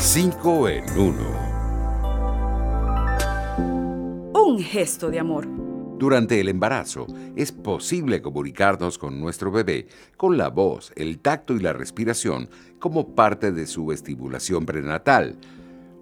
5 en 1. Un gesto de amor. Durante el embarazo es posible comunicarnos con nuestro bebé con la voz, el tacto y la respiración como parte de su estimulación prenatal.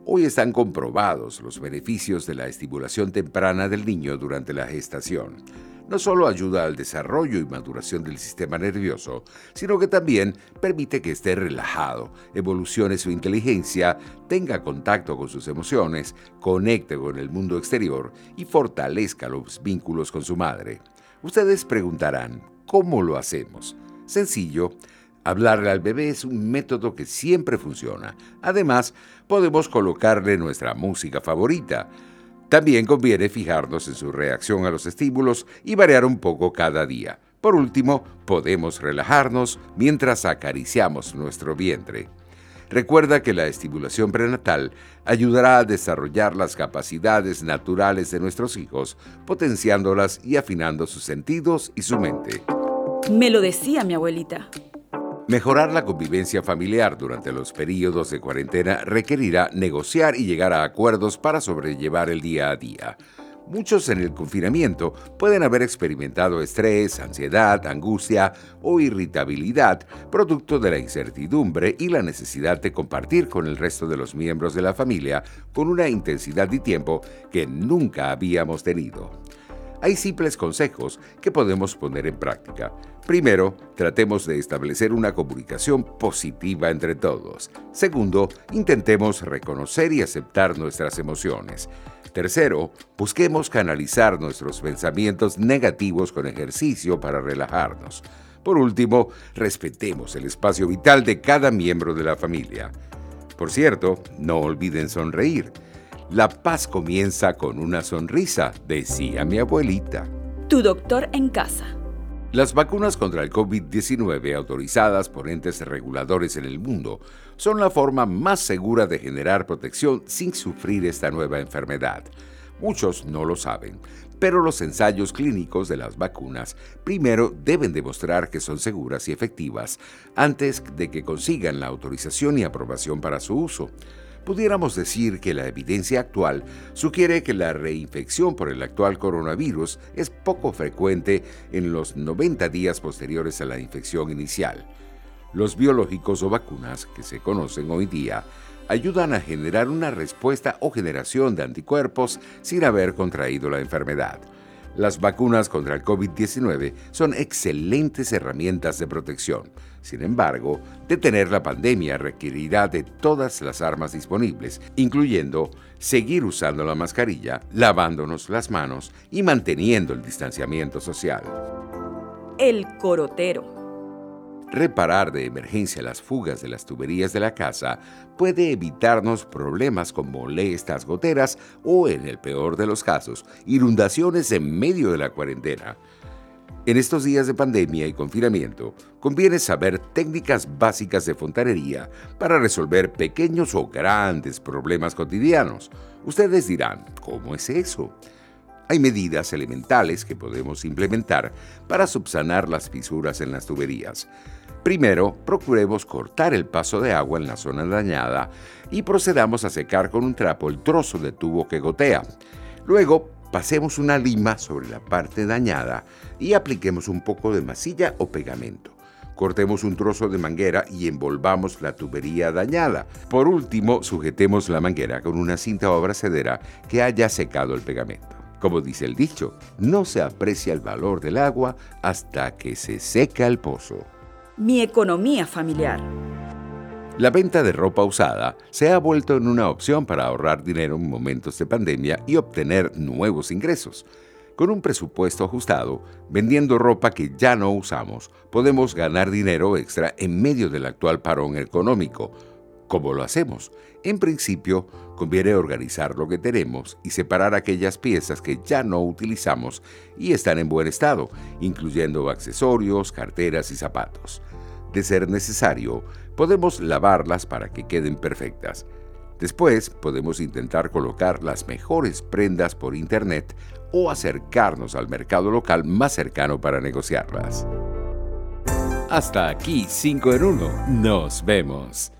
Hoy están comprobados los beneficios de la estimulación temprana del niño durante la gestación no solo ayuda al desarrollo y maduración del sistema nervioso, sino que también permite que esté relajado, evolucione su inteligencia, tenga contacto con sus emociones, conecte con el mundo exterior y fortalezca los vínculos con su madre. Ustedes preguntarán, ¿cómo lo hacemos? Sencillo, Hablarle al bebé es un método que siempre funciona. Además, podemos colocarle nuestra música favorita. También conviene fijarnos en su reacción a los estímulos y variar un poco cada día. Por último, podemos relajarnos mientras acariciamos nuestro vientre. Recuerda que la estimulación prenatal ayudará a desarrollar las capacidades naturales de nuestros hijos, potenciándolas y afinando sus sentidos y su mente. Me lo decía mi abuelita. Mejorar la convivencia familiar durante los periodos de cuarentena requerirá negociar y llegar a acuerdos para sobrellevar el día a día. Muchos en el confinamiento pueden haber experimentado estrés, ansiedad, angustia o irritabilidad, producto de la incertidumbre y la necesidad de compartir con el resto de los miembros de la familia con una intensidad y tiempo que nunca habíamos tenido hay simples consejos que podemos poner en práctica. Primero, tratemos de establecer una comunicación positiva entre todos. Segundo, intentemos reconocer y aceptar nuestras emociones. Tercero, busquemos canalizar nuestros pensamientos negativos con ejercicio para relajarnos. Por último, respetemos el espacio vital de cada miembro de la familia. Por cierto, no olviden sonreír. La paz comienza con una sonrisa, decía mi abuelita. Tu doctor en casa. Las vacunas contra el COVID-19 autorizadas por entes reguladores en el mundo son la forma más segura de generar protección sin sufrir esta nueva enfermedad. Muchos no lo saben, pero los ensayos clínicos de las vacunas primero deben demostrar que son seguras y efectivas antes de que consigan la autorización y aprobación para su uso pudiéramos decir que la evidencia actual sugiere que la reinfección por el actual coronavirus es poco frecuente en los 90 días posteriores a la infección inicial. Los biológicos o vacunas que se conocen hoy día ayudan a generar una respuesta o generación de anticuerpos sin haber contraído la enfermedad. Las vacunas contra el COVID-19 son excelentes herramientas de protección. Sin embargo, detener la pandemia requerirá de todas las armas disponibles, incluyendo seguir usando la mascarilla, lavándonos las manos y manteniendo el distanciamiento social. El corotero. Reparar de emergencia las fugas de las tuberías de la casa puede evitarnos problemas como molestas goteras o, en el peor de los casos, inundaciones en medio de la cuarentena. En estos días de pandemia y confinamiento, conviene saber técnicas básicas de fontanería para resolver pequeños o grandes problemas cotidianos. Ustedes dirán, ¿cómo es eso? Hay medidas elementales que podemos implementar para subsanar las fisuras en las tuberías. Primero, procuremos cortar el paso de agua en la zona dañada y procedamos a secar con un trapo el trozo de tubo que gotea. Luego, pasemos una lima sobre la parte dañada y apliquemos un poco de masilla o pegamento. Cortemos un trozo de manguera y envolvamos la tubería dañada. Por último, sujetemos la manguera con una cinta o abrazadera que haya secado el pegamento. Como dice el dicho, no se aprecia el valor del agua hasta que se seca el pozo. Mi economía familiar. La venta de ropa usada se ha vuelto en una opción para ahorrar dinero en momentos de pandemia y obtener nuevos ingresos. Con un presupuesto ajustado, vendiendo ropa que ya no usamos, podemos ganar dinero extra en medio del actual parón económico ¿Cómo lo hacemos? En principio, conviene organizar lo que tenemos y separar aquellas piezas que ya no utilizamos y están en buen estado, incluyendo accesorios, carteras y zapatos. De ser necesario, podemos lavarlas para que queden perfectas. Después podemos intentar colocar las mejores prendas por internet o acercarnos al mercado local más cercano para negociarlas. Hasta aquí 5 en 1. Nos vemos.